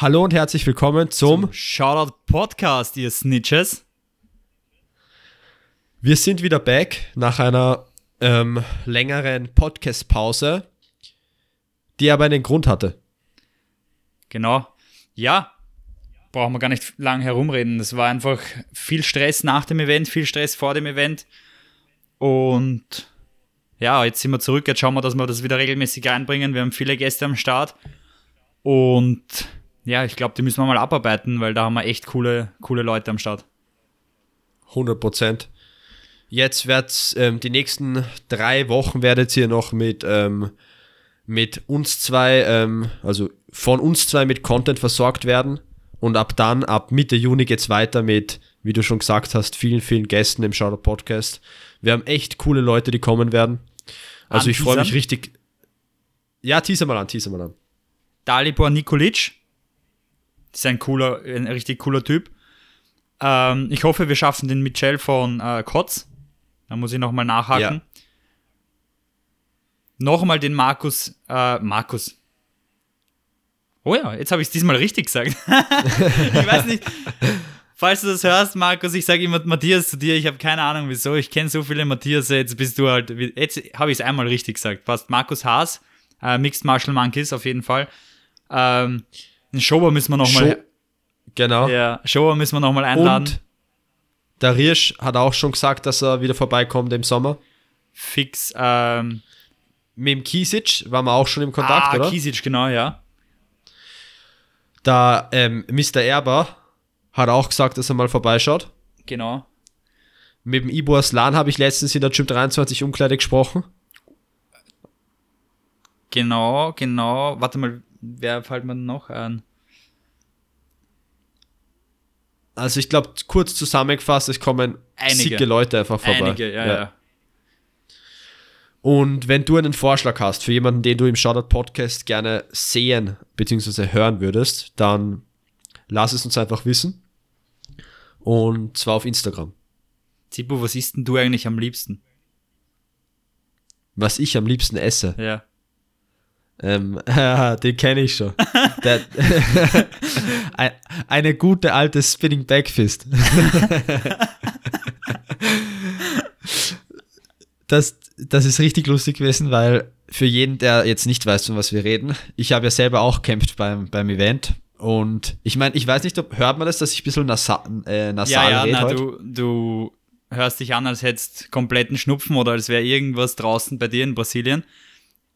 Hallo und herzlich willkommen zum, zum Shoutout Podcast, ihr Snitches. Wir sind wieder back nach einer ähm, längeren Podcast-Pause, die aber einen Grund hatte. Genau. Ja, brauchen wir gar nicht lang herumreden. Es war einfach viel Stress nach dem Event, viel Stress vor dem Event. Und ja, jetzt sind wir zurück. Jetzt schauen wir, dass wir das wieder regelmäßig reinbringen. Wir haben viele Gäste am Start. Und ja, ich glaube, die müssen wir mal abarbeiten, weil da haben wir echt coole, coole Leute am Start. 100 Prozent. Jetzt wird's ähm, die nächsten drei Wochen werdet ihr noch mit, ähm, mit uns zwei, ähm, also von uns zwei mit Content versorgt werden. Und ab dann, ab Mitte Juni geht's weiter mit, wie du schon gesagt hast, vielen, vielen Gästen im Shoutout Podcast. Wir haben echt coole Leute, die kommen werden. Also ich freue mich richtig. Ja, teaser mal an, teaser mal an. Dalibor Nikolic, ist ein cooler, ein richtig cooler Typ. Ähm, ich hoffe, wir schaffen den Michel von äh, Kotz. Da muss ich nochmal nachhaken. Ja. Nochmal den Markus, äh, Markus. Oh ja, jetzt habe ich es diesmal richtig gesagt. ich weiß nicht, falls du das hörst, Markus, ich sage immer Matthias zu dir. Ich habe keine Ahnung wieso. Ich kenne so viele Matthias. Jetzt bist du halt, jetzt habe ich es einmal richtig gesagt. Passt. Markus Haas, äh, Mixed Martial Monkeys auf jeden Fall. Ähm, den Schober müssen wir nochmal. Genau. Ja, Schober müssen wir nochmal einladen. Und der Riersch hat auch schon gesagt, dass er wieder vorbeikommt im Sommer. Fix. Ähm, Mit dem Kisic waren wir auch schon im Kontakt, ah, oder? Kisic, genau, ja. Da ähm, Mr. Erber hat auch gesagt, dass er mal vorbeischaut. Genau. Mit dem Ibo Aslan habe ich letztens in der Gym 23 Umkleide gesprochen. Genau, genau. Warte mal, wer fällt mir noch an? Also ich glaube, kurz zusammengefasst, es kommen Einige. Leute einfach vorbei. Einige, ja, ja. ja. Und wenn du einen Vorschlag hast für jemanden, den du im Shoutout Podcast gerne sehen bzw. hören würdest, dann lass es uns einfach wissen. Und zwar auf Instagram. Zipo, was isst denn du eigentlich am liebsten? Was ich am liebsten esse? Ja. Ähm, den kenne ich schon. Der, eine gute alte Spinning Backfist. das, das ist richtig lustig gewesen, weil für jeden, der jetzt nicht weiß, von was wir reden, ich habe ja selber auch gekämpft beim, beim Event. Und ich meine, ich weiß nicht, ob hört man das, dass ich ein bisschen nasa äh, nasal ja, ja, rede na, du, du hörst dich an, als hättest kompletten Schnupfen oder als wäre irgendwas draußen bei dir in Brasilien.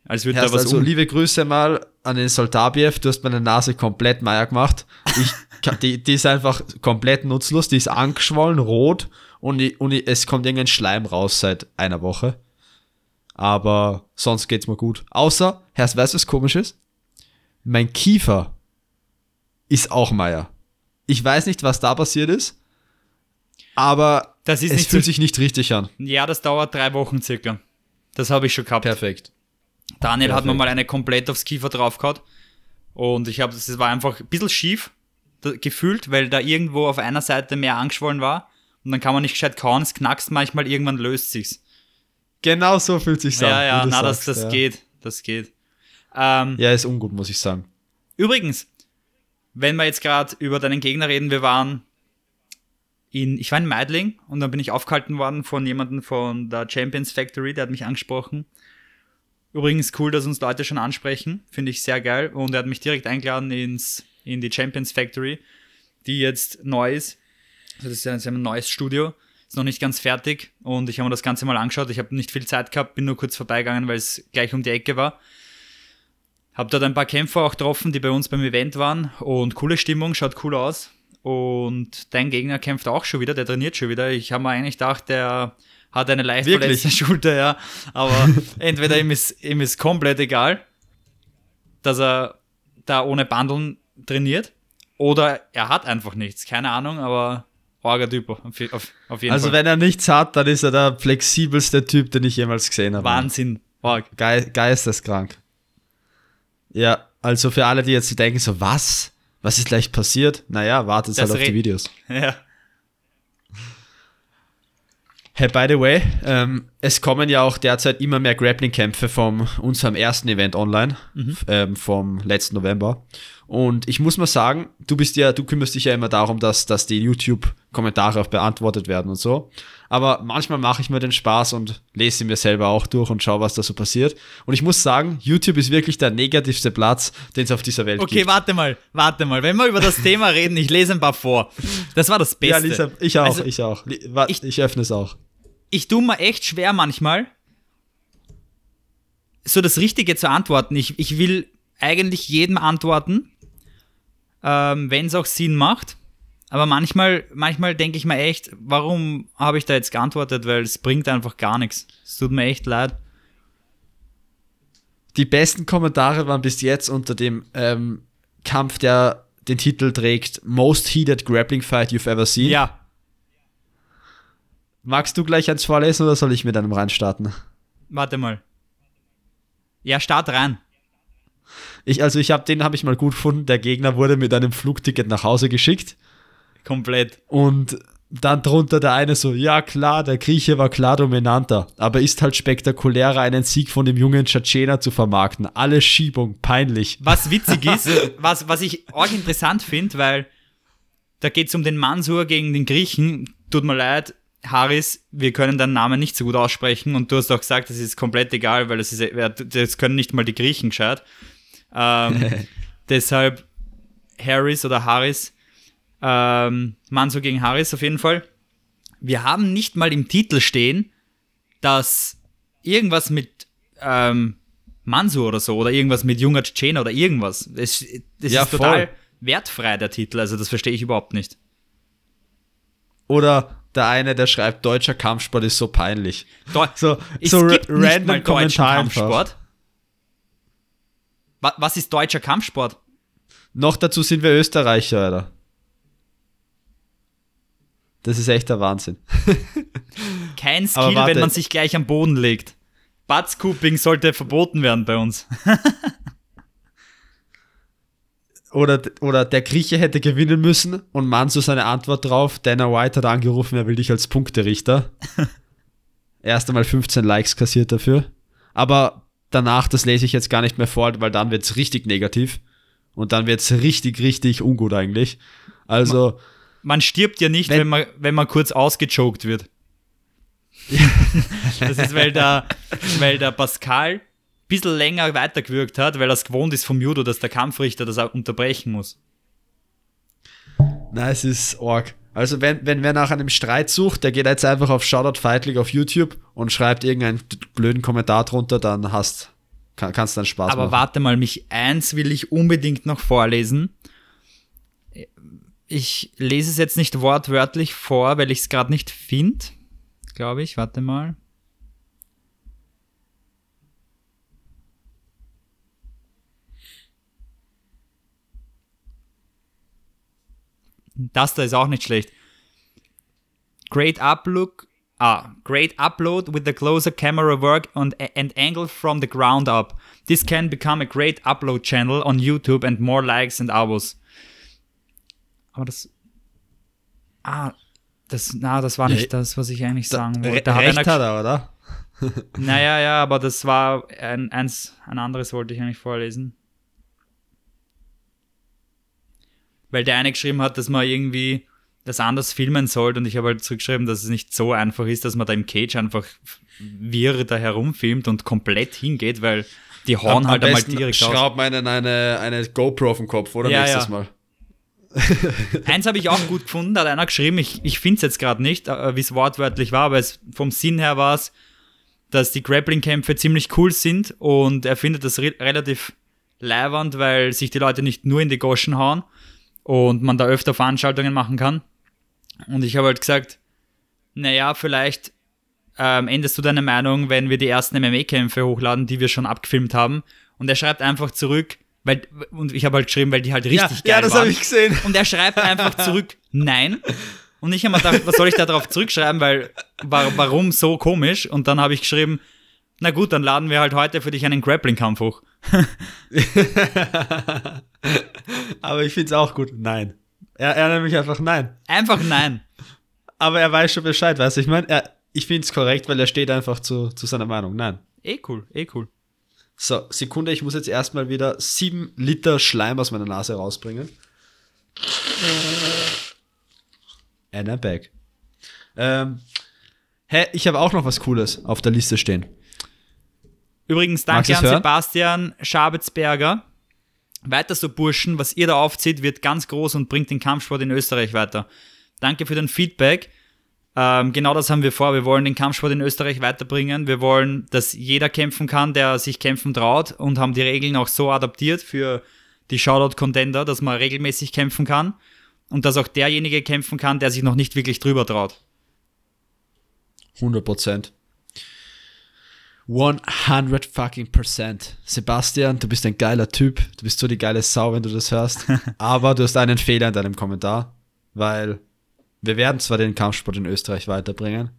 Als würde da was also, um liebe Grüße mal an den Soltabiev, du hast meine Nase komplett Meier gemacht. Ich, die, die ist einfach komplett nutzlos, die ist angeschwollen, rot und, ich, und ich, es kommt irgendein Schleim raus seit einer Woche. Aber sonst geht's mir gut. Außer, Herr, weißt du, was komisch ist? Mein Kiefer ist auch Meier. Ich weiß nicht, was da passiert ist, aber es fühlt so sich nicht richtig an. Ja, das dauert drei Wochen circa. Das habe ich schon gehabt. Perfekt. Daniel Perfekt. hat mir mal eine komplett aufs Kiefer drauf gehabt. Und ich habe, das war einfach ein bisschen schief gefühlt, weil da irgendwo auf einer Seite mehr angeschwollen war. Und dann kann man nicht gescheit kauen, es knackst manchmal, irgendwann löst sich's. Genau so fühlt sich an. Ja, ja, na, sagst, das, das ja. geht. Das geht. Ähm, ja, ist ungut, muss ich sagen. Übrigens, wenn wir jetzt gerade über deinen Gegner reden, wir waren in, ich war in Meidling und dann bin ich aufgehalten worden von jemandem von der Champions Factory, der hat mich angesprochen. Übrigens cool, dass uns Leute schon ansprechen, finde ich sehr geil. Und er hat mich direkt eingeladen ins, in die Champions Factory, die jetzt neu ist. Also das ist ja ein neues Studio, ist noch nicht ganz fertig und ich habe mir das Ganze mal angeschaut. Ich habe nicht viel Zeit gehabt, bin nur kurz vorbeigegangen, weil es gleich um die Ecke war. Hab dort ein paar Kämpfer auch getroffen, die bei uns beim Event waren und coole Stimmung, schaut cool aus. Und dein Gegner kämpft auch schon wieder, der trainiert schon wieder. Ich habe mir eigentlich gedacht, der hat eine leicht Wirklich? verletzte Schulter, ja. Aber entweder ihm ist, ihm ist komplett egal, dass er da ohne Bandeln trainiert, oder er hat einfach nichts. Keine Ahnung, aber arger Typ auf, auf, auf jeden also Fall. wenn er nichts hat, dann ist er der flexibelste Typ, den ich jemals gesehen habe. Wahnsinn. Ge geisteskrank. Ja, also für alle, die jetzt denken, so was? Was ist gleich passiert? Naja, wartet halt auf die Videos. Ja. Hey, by the way, ähm, es kommen ja auch derzeit immer mehr Grappling-Kämpfe von unserem ersten Event online, ähm, vom letzten November. Und ich muss mal sagen, du bist ja, du kümmerst dich ja immer darum, dass, dass die YouTube-Kommentare auch beantwortet werden und so. Aber manchmal mache ich mir den Spaß und lese sie mir selber auch durch und schaue, was da so passiert. Und ich muss sagen, YouTube ist wirklich der negativste Platz, den es auf dieser Welt Okay, gibt. warte mal, warte mal. Wenn wir über das Thema reden, ich lese ein paar vor. Das war das Beste. Ja, Lisa, ich auch, Also, ich auch. Ich- ich öffne es auch. Ich tue mir echt schwer manchmal, so das Richtige zu antworten. Ich, ich will eigentlich jedem antworten, ähm, wenn es auch Sinn macht. Aber manchmal, manchmal denke ich mir echt, warum habe ich da jetzt geantwortet? Weil es bringt einfach gar nichts. Es tut mir echt leid. Die besten Kommentare waren bis jetzt unter dem ähm, Kampf, der den Titel trägt Most Heated Grappling Fight You've Ever Seen. Ja, Magst du gleich eins vorlesen oder soll ich mit einem reinstarten? warte mal. Ja, start rein. Ich, also ich habe den habe ich mal gut gefunden. Der Gegner wurde mit einem Flugticket nach Hause geschickt Komplett. und dann drunter der eine so, ja klar, der Grieche war klar dominanter, aber ist halt spektakulärer, einen Sieg von dem jungen Tschetschener zu vermarkten. Alle Schiebung, peinlich. Was witzig ist, was, was ich auch interessant finde, weil da geht es um den Mansur gegen den Griechen. Tut mir leid, Haris, wir können deinen Namen nicht so gut aussprechen und du hast auch gesagt, das ist komplett egal, weil das, ist, das können nicht mal die Griechen gescheit. Ähm, deshalb Harris oder Haris, ähm, Mansur gegen Haris auf jeden Fall. Wir haben nicht mal im Titel stehen, dass irgendwas mit ähm, Mansur oder so oder irgendwas mit junger Tschetschener oder irgendwas. Das, das Ja, ist total voll. wertfrei, der Titel. Also das verstehe ich überhaupt nicht. Oder der eine, der schreibt, deutscher Kampfsport ist so peinlich. Deu So, es so gibt random mal Kommentar einfach. Kampfsport. Wa was ist deutscher Kampfsport? Noch dazu sind wir Österreicher, Alter. Das ist echt der Wahnsinn. Kein Skill, wenn man sich gleich am Boden legt. Buttscooping sollte verboten werden bei uns. Oder, oder der Grieche hätte gewinnen müssen und Manso seine Antwort drauf, Dana White hat angerufen, er will dich als Punkterichter. Erst einmal 15 Likes kassiert dafür. Aber danach, das lese ich jetzt gar nicht mehr vor, weil dann wird es richtig negativ. Und dann wird es richtig, richtig ungut eigentlich. Also, Man stirbt ja nicht, Wenn- wenn, man, wenn man kurz ausgechoked wird. das ist, weil der, weil der Pascal bisschen länger weitergewirkt hat, weil er es gewohnt ist vom Judo, dass der Kampfrichter das auch unterbrechen muss. na, es ist org. Also, wenn, wenn wer nach einem Streit sucht, der geht jetzt einfach auf Shoutout Fight League auf YouTube und schreibt irgendeinen blöden Kommentar drunter, dann hast, kann, kannst du dann Spaß Aber machen. warte mal, mich eins will ich unbedingt noch vorlesen. Ich lese es jetzt nicht wortwörtlich vor, weil ich es gerade nicht finde. Glaube ich. Warte mal. Das da ist auch nicht schlecht. Great uplook. Ah, great upload with the closer camera work and, and angle from the ground up. This can become a great upload channel on YouTube and more likes and Abos. Aber das. Ah, das, na, das war nicht das, was ich eigentlich sagen wollte. Da hat Recht einer hat er, oder? naja, ja, aber das war ein, eins, ein anderes wollte ich eigentlich vorlesen. Weil der eine geschrieben hat, dass man irgendwie das anders filmen sollte und ich habe halt zurückgeschrieben, dass es nicht so einfach ist, dass man da im Cage einfach wirr da herumfilmt und komplett hingeht, weil die hauen halt einmal direkt aus. schraub meinen eine, eine GoPro auf den Kopf, oder Ja, nächstes ja. Mal. Eins habe ich auch gut gefunden, da hat einer geschrieben, ich, ich finde es jetzt gerade nicht, äh, wie es wortwörtlich war, aber es, vom Sinn her war es, dass die Grappling-Kämpfe ziemlich cool sind und er findet das re relativ leibernd, weil sich die Leute nicht nur in die Goschen hauen und man da öfter Veranstaltungen machen kann. Und ich habe halt gesagt, naja, vielleicht ähm, änderst du deine Meinung, wenn wir die ersten MMA-Kämpfe hochladen, die wir schon abgefilmt haben. Und er schreibt einfach zurück, weil, und ich habe halt geschrieben, weil die halt richtig geil ja, das waren. habe ich gesehen. Und er schreibt einfach zurück, nein. Und ich habe mir gedacht, was soll ich da drauf zurückschreiben, weil wa warum so komisch? Und dann habe ich geschrieben, na gut, dann laden wir halt heute für dich einen Grappling-Kampf hoch. Aber ich finde es auch gut. Nein. Er, er nämlich einfach nein. Einfach nein. Aber er weiß schon Bescheid, weißt du? Ich meine, ich finde es korrekt, weil er steht einfach zu, zu seiner Meinung. Nein. Eh cool, eh cool. So, Sekunde, ich muss jetzt erstmal wieder sieben Liter Schleim aus meiner Nase rausbringen. And I'm back. Ähm, hä, ich habe auch noch was Cooles auf der Liste stehen. Übrigens, danke an hören? Sebastian Schabitzberger. Weiter so Burschen, was ihr da aufzieht, wird ganz groß und bringt den Kampfsport in Österreich weiter. Danke für dein Feedback. Ähm, genau das haben wir vor. Wir wollen den Kampfsport in Österreich weiterbringen. Wir wollen, dass jeder kämpfen kann, der sich kämpfen traut und haben die Regeln auch so adaptiert für die Shoutout-Contender, dass man regelmäßig kämpfen kann und dass auch derjenige kämpfen kann, der sich noch nicht wirklich drüber traut. 100 Prozent. 100 fucking Prozent. Sebastian, du bist ein geiler Typ. Du bist so die geile Sau, wenn du das hörst. Aber du hast einen Fehler in deinem Kommentar, weil wir werden zwar den Kampfsport in Österreich weiterbringen,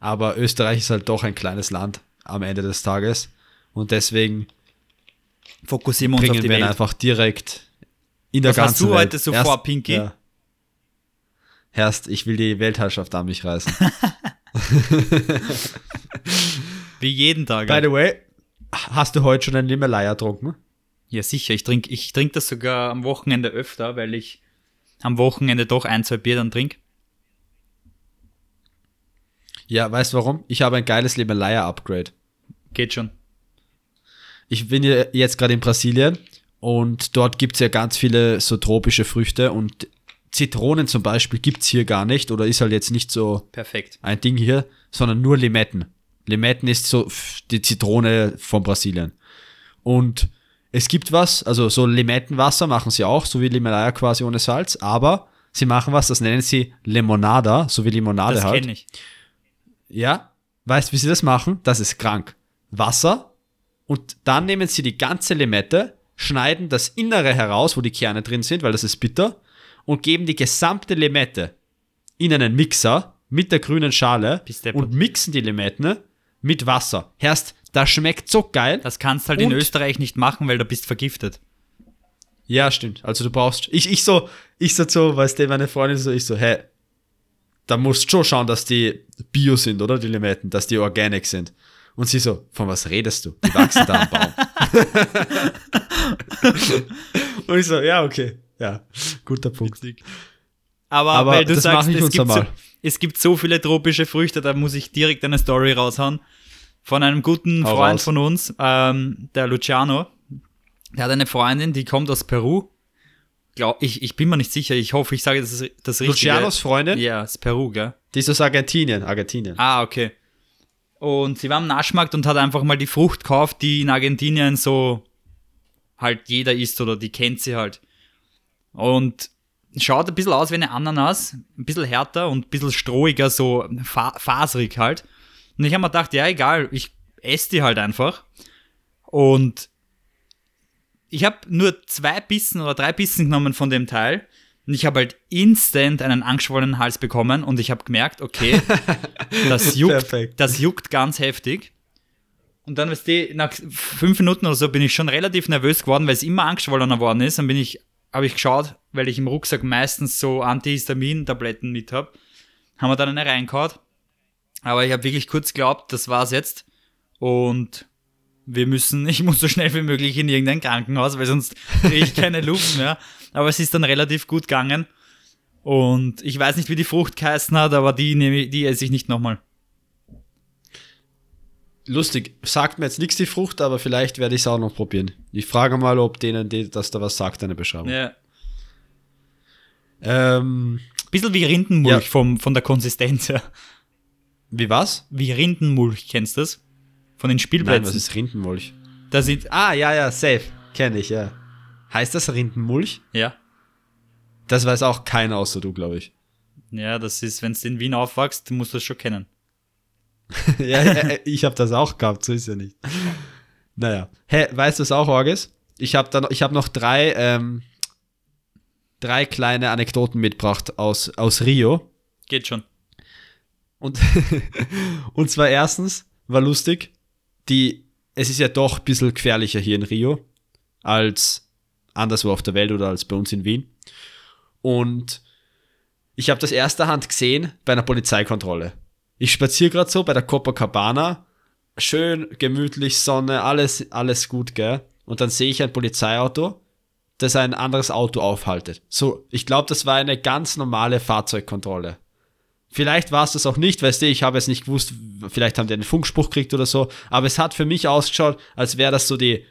aber Österreich ist halt doch ein kleines Land am Ende des Tages. Und deswegen Fokussieren wir uns auf die wir Welt. einfach direkt in der Was hast ganzen du Welt. heute so vor, Pinky? Ja. Erst, ich will die Weltherrschaft an mich reißen. Wie jeden Tag. By the way, hast du heute schon einen Limelaya getrunken? Ja, sicher. Ich trinke ich trink das sogar am Wochenende öfter, weil ich am Wochenende doch ein, zwei Bier dann trinke. Ja, weißt du warum? Ich habe ein geiles Limelaya-Upgrade. Geht schon. Ich bin ja jetzt gerade in Brasilien und dort gibt es ja ganz viele so tropische Früchte und Zitronen zum Beispiel gibt es hier gar nicht oder ist halt jetzt nicht so Perfekt. ein Ding hier, sondern nur Limetten. Limetten ist so die Zitrone von Brasilien. Und es gibt was, also so Limettenwasser machen sie auch, so wie Limelaya quasi ohne Salz, aber sie machen was, das nennen sie Limonada, so wie Limonade Das halt. kenne ich. Ja, weißt wie sie das machen? Das ist krank. Wasser und dann nehmen sie die ganze Limette, schneiden das Innere heraus, wo die Kerne drin sind, weil das ist bitter, und geben die gesamte Limette in einen Mixer mit der grünen Schale und mixen die Limetten mit Wasser. Herst, das schmeckt so geil. Das kannst halt in Und- Österreich nicht machen, weil du bist vergiftet. Ja, stimmt. Also du brauchst. Ich, ich so, ich so, so, weißt du, meine Freundin so, ich so, hä, da musst du schon schauen, dass die Bio sind, oder? Die Limetten, dass die organic sind. Und sie so, von was redest du? Die wachsen da am Baum. Und ich so, ja, okay. Ja, guter Punkt. Aber, Aber weil du das sagst, ich es gibt, so, es gibt so viele tropische Früchte, da muss ich direkt eine Story raushauen. Von einem guten Hau Freund raus. von uns, ähm, der Luciano. Der hat eine Freundin, die kommt aus Peru. Glaub, ich, ich bin mir nicht sicher, ich hoffe, ich sage das, das Richtige. Lucianos Freundin, Ja, ist Peru, gell? die ist aus Argentinien. Argentinien. Ah, okay. Und sie war am Naschmarkt und hat einfach mal die Frucht gekauft, die in Argentinien so halt jeder isst oder die kennt sie halt. Und schaut ein bisschen aus wie eine Ananas, ein bisschen härter und ein bisschen strohiger, so fa faserig halt. Und ich habe mir gedacht, ja egal, ich esse die halt einfach. Und ich habe nur zwei Bissen oder drei Bissen genommen von dem Teil. Und ich habe halt instant einen angeschwollenen Hals bekommen und ich habe gemerkt, okay, das juckt, Perfekt. das juckt ganz heftig. Und dann, weißt du, nach fünf Minuten oder so bin ich schon relativ nervös geworden, weil es immer angeschwollener worden ist. Dann bin ich, habe ich geschaut, weil ich im Rucksack meistens so Antihistamin-Tabletten mit habe. Haben wir dann eine reingehauen. Aber ich habe wirklich kurz geglaubt, das war's jetzt. Und wir müssen, ich muss so schnell wie möglich in irgendein Krankenhaus, weil sonst kriege ich keine Luft mehr. Aber es ist dann relativ gut gegangen. Und ich weiß nicht, wie die Frucht geheißen hat, aber die nehme die esse ich nicht nochmal. Lustig, sagt mir jetzt nichts die Frucht, aber vielleicht werde ich es auch noch probieren. Ich frage mal, ob denen die, das da was sagt, eine Beschreibung. Ja. Ähm, Bisschen wie Rindenmulch Ja. vom, von der Konsistenz her. Wie was? Wie Rindenmulch, kennst du das? Von den Nein, Spielplätzen. was ist Rindenmulch? Da sind, Ah, ja, ja, safe. Kenne ich, ja. Heißt das Rindenmulch? ja. Das weiß auch keiner außer du, glaube ich. Ja, das ist, wenn du in Wien aufwachst, musst du das schon kennen. ja, ja, ich habe das auch gehabt, so ist ja nicht. Naja. Hä, weißt du, was auch Org ist? Ich habe noch, ich hab noch drei, ähm, drei kleine Anekdoten mitgebracht aus, aus Rio. Geht schon. Und, und zwar erstens, war lustig, die, es ist ja doch ein bisschen gefährlicher hier in Rio als anderswo auf der Welt oder als bei uns in Wien. Und ich habe das erster Hand gesehen bei einer Polizeikontrolle. Ich spaziere gerade so bei der Copacabana, schön gemütlich, Sonne, alles, alles gut, gell? Und dann sehe ich ein Polizeiauto, das ein anderes Auto aufhaltet. So, ich glaube, das war eine ganz normale Fahrzeugkontrolle. Vielleicht war es das auch nicht, weißt du, ich habe es nicht gewusst, vielleicht haben die einen Funkspruch gekriegt oder so, aber es hat für mich ausgeschaut, als wäre das so die,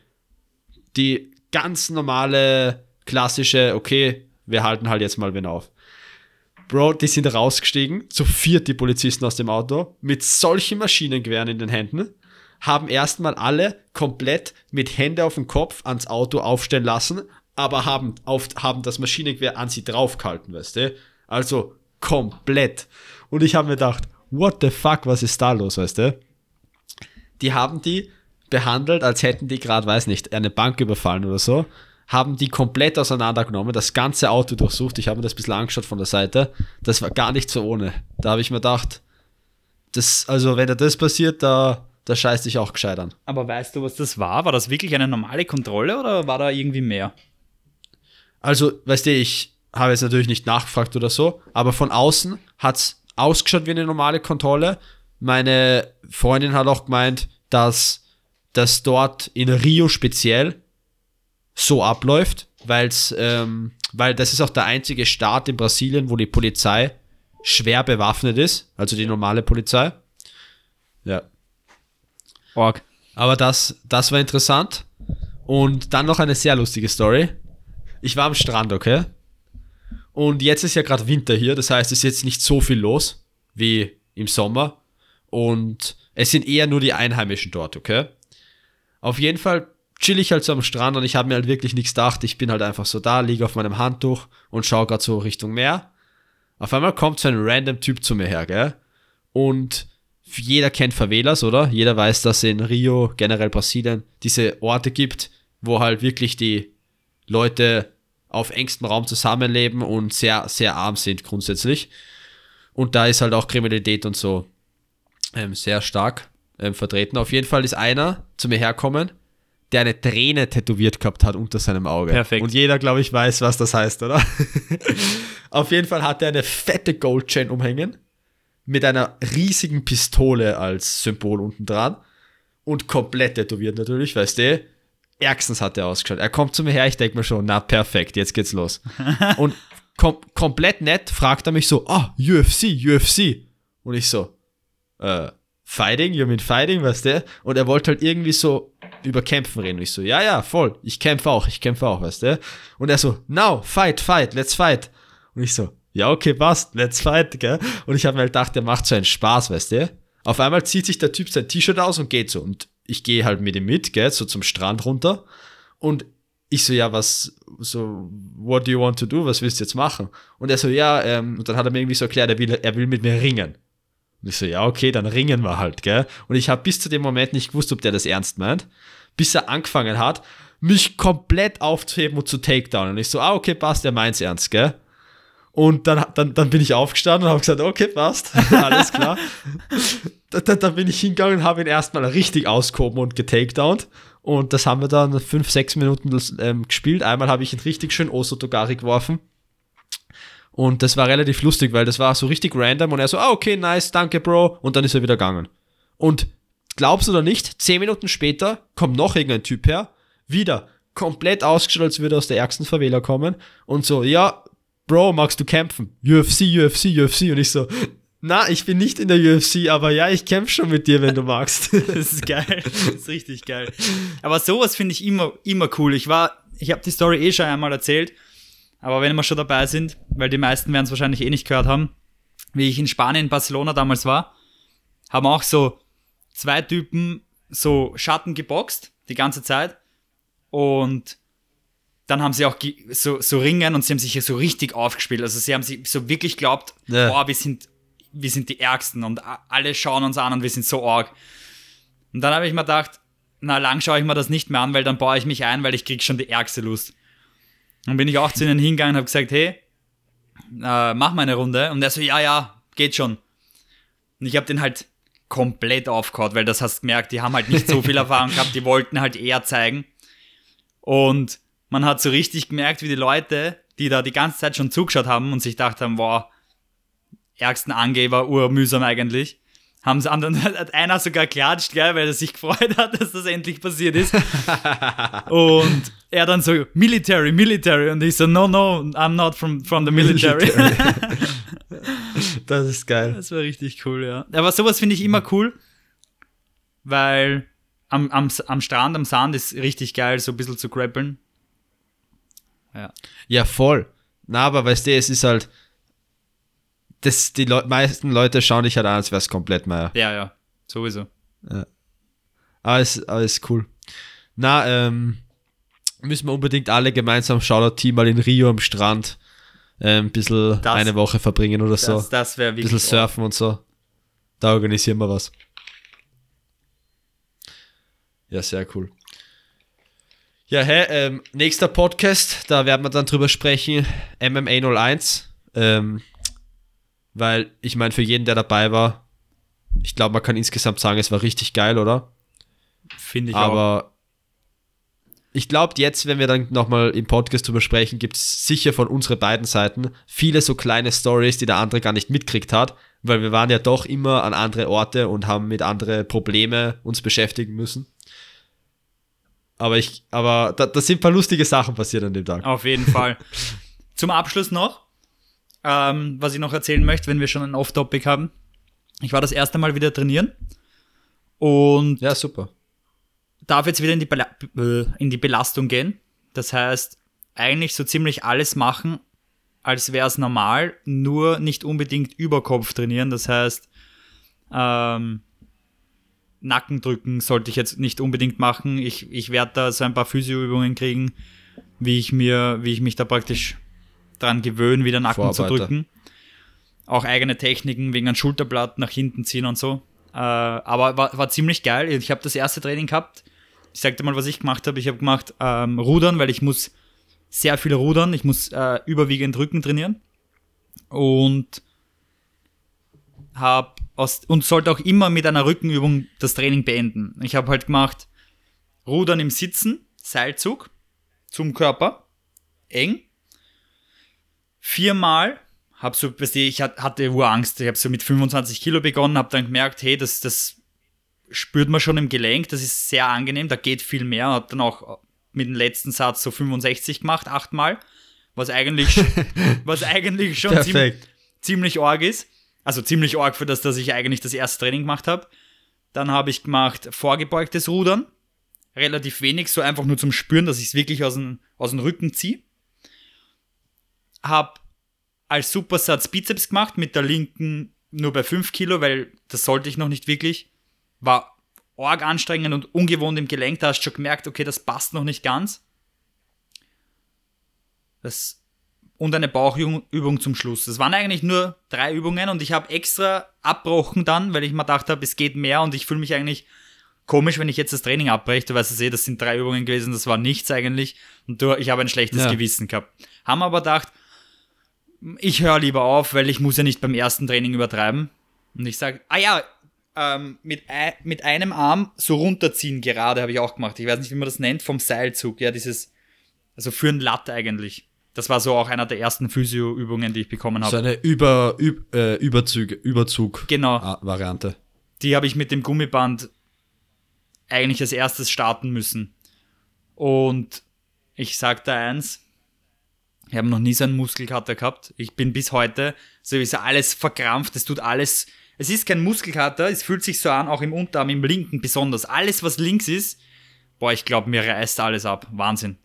die ganz normale, klassische, okay, wir halten halt jetzt mal wen auf. Bro, die sind rausgestiegen, zu viert die Polizisten aus dem Auto, mit solchen Maschinengewehren in den Händen, haben erstmal alle komplett mit Hände auf den Kopf ans Auto aufstellen lassen, aber haben, auf, haben das Maschinengewehr an sie draufgehalten, weißt du? Also komplett. Und ich habe mir gedacht, what the fuck, was ist da los, weißt du? Die haben die behandelt, als hätten die gerade, weiß nicht, eine Bank überfallen oder so haben die komplett auseinandergenommen, das ganze Auto durchsucht. Ich habe mir das ein bisschen angeschaut von der Seite. Das war gar nicht so ohne. Da habe ich mir gedacht, das, also wenn da das passiert, da, da scheißt dich auch gescheit an. Aber weißt du, was das war? War das wirklich eine normale Kontrolle oder war da irgendwie mehr? Also, weißt du, ich habe jetzt natürlich nicht nachgefragt oder so, aber von außen hat es ausgeschaut wie eine normale Kontrolle. Meine Freundin hat auch gemeint, dass das dort in Rio speziell so abläuft, weil's, ähm, weil das ist auch der einzige Staat in Brasilien, wo die Polizei schwer bewaffnet ist, also die normale Polizei. Ja. Org. Aber das, das war interessant. Und dann noch eine sehr lustige Story. Ich war am Strand, okay? Und jetzt ist ja gerade Winter hier, das heißt, es ist jetzt nicht so viel los wie im Sommer. Und es sind eher nur die Einheimischen dort, okay? Auf jeden Fall chill ich halt so am Strand und ich habe mir halt wirklich nichts gedacht. Ich bin halt einfach so da, liege auf meinem Handtuch und schaue gerade so Richtung Meer. Auf einmal kommt so ein random Typ zu mir her, gell? Und jeder kennt Favelas, oder? Jeder weiß, dass es in Rio, generell Brasilien, diese Orte gibt, wo halt wirklich die Leute auf engstem Raum zusammenleben und sehr, sehr arm sind grundsätzlich. Und da ist halt auch Kriminalität und so ähm, sehr stark ähm, vertreten. Auf jeden Fall ist einer zu mir herkommen der eine Träne tätowiert gehabt hat unter seinem Auge. Perfekt. Und jeder, glaube ich, weiß, was das heißt, oder? Auf jeden Fall hat er eine fette Goldchain umhängen mit einer riesigen Pistole als Symbol unten dran und komplett tätowiert natürlich, weißt du? Ärgstens hat er ausgeschaut. Er kommt zu mir her, ich denke mir schon, na perfekt, jetzt geht's los. und kom komplett nett fragt er mich so, ah, oh, UFC, UFC. Und ich so, äh, Fighting, you mean Fighting, weißt du? Und er wollte halt irgendwie so über Kämpfen reden. Und ich so, ja, ja, voll, ich kämpfe auch, ich kämpfe auch, weißt du? Und er so, now, fight, fight, let's fight. Und ich so, ja, okay, passt, let's fight, gell? Und ich habe mir halt gedacht, der macht so einen Spaß, weißt du? Auf einmal zieht sich der Typ sein T-Shirt aus und geht so. Und ich gehe halt mit ihm mit, gell, so zum Strand runter. Und ich so, ja, was, so, what do you want to do? Was willst du jetzt machen? Und er so, ja, ähm, und dann hat er mir irgendwie so erklärt, er will, er will mit mir ringen. Und ich so, ja, okay, dann ringen wir halt, gell? Und ich habe bis zu dem Moment nicht gewusst, ob der das ernst meint, bis er angefangen hat, mich komplett aufzuheben und zu Takedown. Und ich so, ah, okay, passt, der meint's ernst, gell? Und dann, dann, dann bin ich aufgestanden und habe gesagt, okay, passt, alles klar. dann, dann, bin ich hingegangen und habe ihn erstmal richtig ausgehoben und getakedownt. Und das haben wir dann fünf, sechs Minuten ähm, gespielt. Einmal habe ich ihn richtig schön Osotogari geworfen. Und das war relativ lustig, weil das war so richtig random und er so, ah, okay, nice, danke, Bro. Und dann ist er wieder gegangen. Und glaubst du oder nicht, zehn Minuten später kommt noch irgendein Typ her, wieder komplett ausgestellt, als würde er aus der ärgsten Verwähler kommen und so, ja, Bro, magst du kämpfen? UFC, UFC, UFC. Und ich so, na, ich bin nicht in der UFC, aber ja, ich kämpfe schon mit dir, wenn du magst. das ist geil. Das ist richtig geil. Aber sowas finde ich immer, immer cool. Ich war, ich habe die Story eh schon einmal erzählt. Aber wenn wir schon dabei sind, weil die meisten werden es wahrscheinlich eh nicht gehört haben, wie ich in Spanien, Barcelona damals war, haben auch so zwei Typen so Schatten geboxt die ganze Zeit und dann haben sie auch so, so Ringen und sie haben sich hier so richtig aufgespielt. Also sie haben sich so wirklich glaubt, ja. boah, wir sind, wir sind die Ärgsten und alle schauen uns an und wir sind so arg. Und dann habe ich mir gedacht, na, lang schaue ich mir das nicht mehr an, weil dann baue ich mich ein, weil ich krieg schon die ärgste Lust. Dann bin ich auch zu ihnen hingegangen und habe gesagt, hey, äh, mach mal eine Runde. Und er so, ja, ja, geht schon. Und ich habe den halt komplett aufgehauen, weil das hast gemerkt, die haben halt nicht so viel Erfahrung gehabt, die wollten halt eher zeigen. Und man hat so richtig gemerkt, wie die Leute, die da die ganze Zeit schon zugeschaut haben und sich gedacht haben, wow, ärgsten Angeber, urmühsam eigentlich, haben sie dann hat einer sogar klatscht, gell, weil er sich gefreut hat, dass das endlich passiert ist. und er dann so, Military, Military. Und ich so, no, no, I'm not from, from the military. das ist geil. Das war richtig cool, ja. Aber sowas finde ich immer cool, weil am, am, am Strand, am Sand ist richtig geil, so ein bisschen zu grappeln. Ja. Ja, voll. Na, aber weißt du, es ist halt, das, die Le meisten Leute schauen dich halt an, als wäre es komplett mehr. Ja, ja, sowieso. Ja. Alles, alles cool. Na, ähm, müssen wir unbedingt alle gemeinsam Shoutout-Team mal in Rio am Strand äh, ein bisschen das, eine Woche verbringen oder so. Das, das wäre wirklich. Ein bisschen surfen und so. Da organisieren wir was. Ja, sehr cool. Ja, hä, ähm, nächster Podcast, da werden wir dann drüber sprechen, MMA 01. Ähm, weil ich meine, für jeden, der dabei war, ich glaube, man kann insgesamt sagen, es war richtig geil, oder? Finde ich Aber auch. Aber ich glaube, jetzt, wenn wir dann nochmal im Podcast drüber sprechen, gibt es sicher von unseren beiden Seiten viele so kleine Stories, die der andere gar nicht mitkriegt hat, weil wir waren ja doch immer an andere Orte und haben mit anderen Probleme uns beschäftigen müssen. Aber ich, aber da, da sind ein paar lustige Sachen passiert an dem Tag. Auf jeden Fall. Zum Abschluss noch, ähm, was ich noch erzählen möchte, wenn wir schon ein Off-Topic haben. Ich war das erste Mal wieder trainieren und ja, super. darf jetzt wieder in die, Bela äh, in die Belastung gehen. Das heißt, eigentlich so ziemlich alles machen, als wäre es normal, nur nicht unbedingt Überkopf trainieren. Das heißt, ähm, Nackendrücken sollte ich jetzt nicht unbedingt machen. Ich, ich werde da so ein paar Physioübungen kriegen, wie ich mir, wie ich mich da praktisch dran gewöhnen, wieder Nacken Vorarbeiter. zu drücken. Auch eigene Techniken wegen einem Schulterblatt nach hinten ziehen und so. Äh, aber war, war ziemlich geil. Ich habe das erste Training gehabt. Ich sagte mal, was ich gemacht habe. Ich habe gemacht ähm, Rudern, weil ich muss sehr viel rudern. Ich muss äh, überwiegend Rücken trainieren. Und habe und sollte auch immer mit einer Rückenübung das Training beenden. Ich habe halt gemacht Rudern im Sitzen, Seilzug zum Körper, eng, viermal, hab so, ich hatte Urangst, ich habe so mit 25 Kilo begonnen, habe dann gemerkt, hey, das, das spürt man schon im Gelenk, das ist sehr angenehm, da geht viel mehr, habe dann auch mit dem letzten Satz so 65 gemacht, achtmal, was eigentlich, was eigentlich schon ziemlich, ziemlich arg ist. Also ziemlich arg für das, dass ich eigentlich das erste Training gemacht habe. Dann habe ich gemacht vorgebeugtes Rudern. Relativ wenig, so einfach nur zum Spüren, dass ich es wirklich aus dem, aus dem Rücken ziehe habe als Supersatz Bizeps gemacht, mit der linken nur bei 5 Kilo, weil das sollte ich noch nicht wirklich. War arg anstrengend und ungewohnt im Gelenk, da hast du schon gemerkt, okay, das passt noch nicht ganz. Das und eine Bauchübung zum Schluss. Das waren eigentlich nur drei Übungen und ich habe extra abbrochen dann, weil ich mir gedacht habe, es geht mehr und ich fühle mich eigentlich komisch, wenn ich jetzt das Training abbreche. Du weißt es eh, das sind drei Übungen gewesen, das war nichts eigentlich und ich habe ein schlechtes ja. Gewissen gehabt. Haben aber gedacht, ich höre lieber auf, weil ich muss ja nicht beim ersten Training übertreiben. Und ich sage, ah ja, ähm, mit, mit einem Arm so runterziehen gerade habe ich auch gemacht. Ich weiß nicht, wie man das nennt, vom Seilzug. Ja, dieses, also für ein Latt eigentlich. Das war so auch einer der ersten Physio-Übungen, die ich bekommen habe. So eine Über, Üb, äh, Überzug, Überzug genau. Variante. Die habe ich mit dem Gummiband eigentlich als erstes starten müssen. Und ich sagte eins, ich habe noch nie so einen Muskelkater gehabt. Ich bin bis heute sowieso alles verkrampft. Es tut alles. Es ist kein Muskelkater. Es fühlt sich so an, auch im Unterarm, im linken besonders. Alles, was links ist, boah, ich glaube, mir reißt alles ab. Wahnsinn.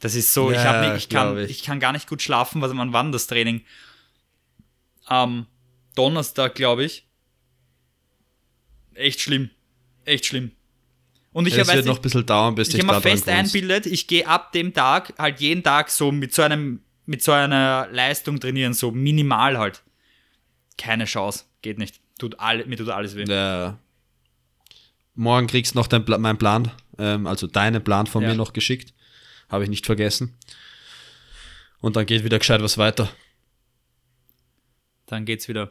Das ist so, ja, ich, hab nicht, ich, kann, ich. ich kann gar nicht gut schlafen, was man wann das Training. Am Donnerstag, glaube ich. Echt schlimm. Echt schlimm. Und ich es wird noch ein bisschen dauern, bis ich habe mir fest einbildet, ich gehe ab dem Tag halt jeden Tag so mit so einem mit so einer Leistung trainieren, so minimal halt. Keine Chance, geht nicht. Tut all, mir tut alles weh. Ja. Morgen kriegst du noch dein, mein Plan, ähm, also deinen Plan von ja. mir noch geschickt. Habe ich nicht vergessen. Und dann geht wieder gescheit was weiter. Dann geht's wieder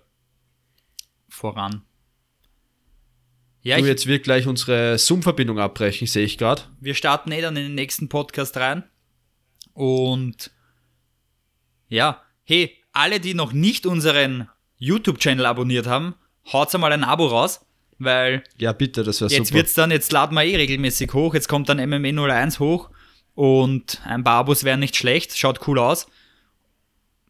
voran. Ja, du, jetzt wird gleich unsere Zoom-Verbindung abbrechen, sehe ich gerade. Wir starten eh dann in den nächsten Podcast rein. Und ja, hey, alle, die noch nicht unseren YouTube-Channel abonniert haben, haut mal ein Abo raus, weil Ja, bitte, das wäre jetzt super. wird's dann, jetzt laden wir eh regelmäßig hoch, jetzt kommt dann MMA 01 hoch und ein paar Abos wären nicht schlecht, schaut cool aus.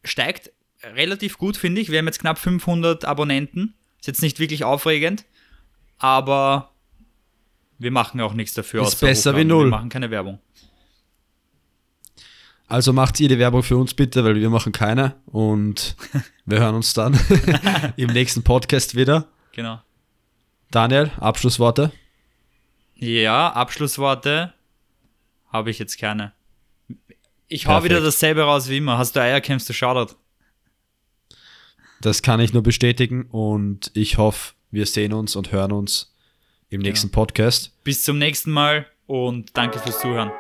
Steigt relativ gut, finde ich. Wir haben jetzt knapp 500 Abonnenten. Ist jetzt nicht wirklich aufregend, aber wir machen auch nichts dafür. Ist besser wie hochladen. null. Wir machen keine Werbung. Also macht ihr die Werbung für uns bitte, weil wir machen keine. Und wir hören uns dann im nächsten Podcast wieder. Genau. Daniel, Abschlussworte. Ja, Abschlussworte habe ich jetzt keine. Ich hau Perfekt. wieder dasselbe raus wie immer. Hast du Eier, kämpfst du Shoutout. Das kann ich nur bestätigen und ich hoffe, wir sehen uns und hören uns im nächsten Podcast. Bis zum nächsten Mal und danke fürs Zuhören.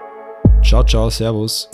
Ciao, ciao, servus.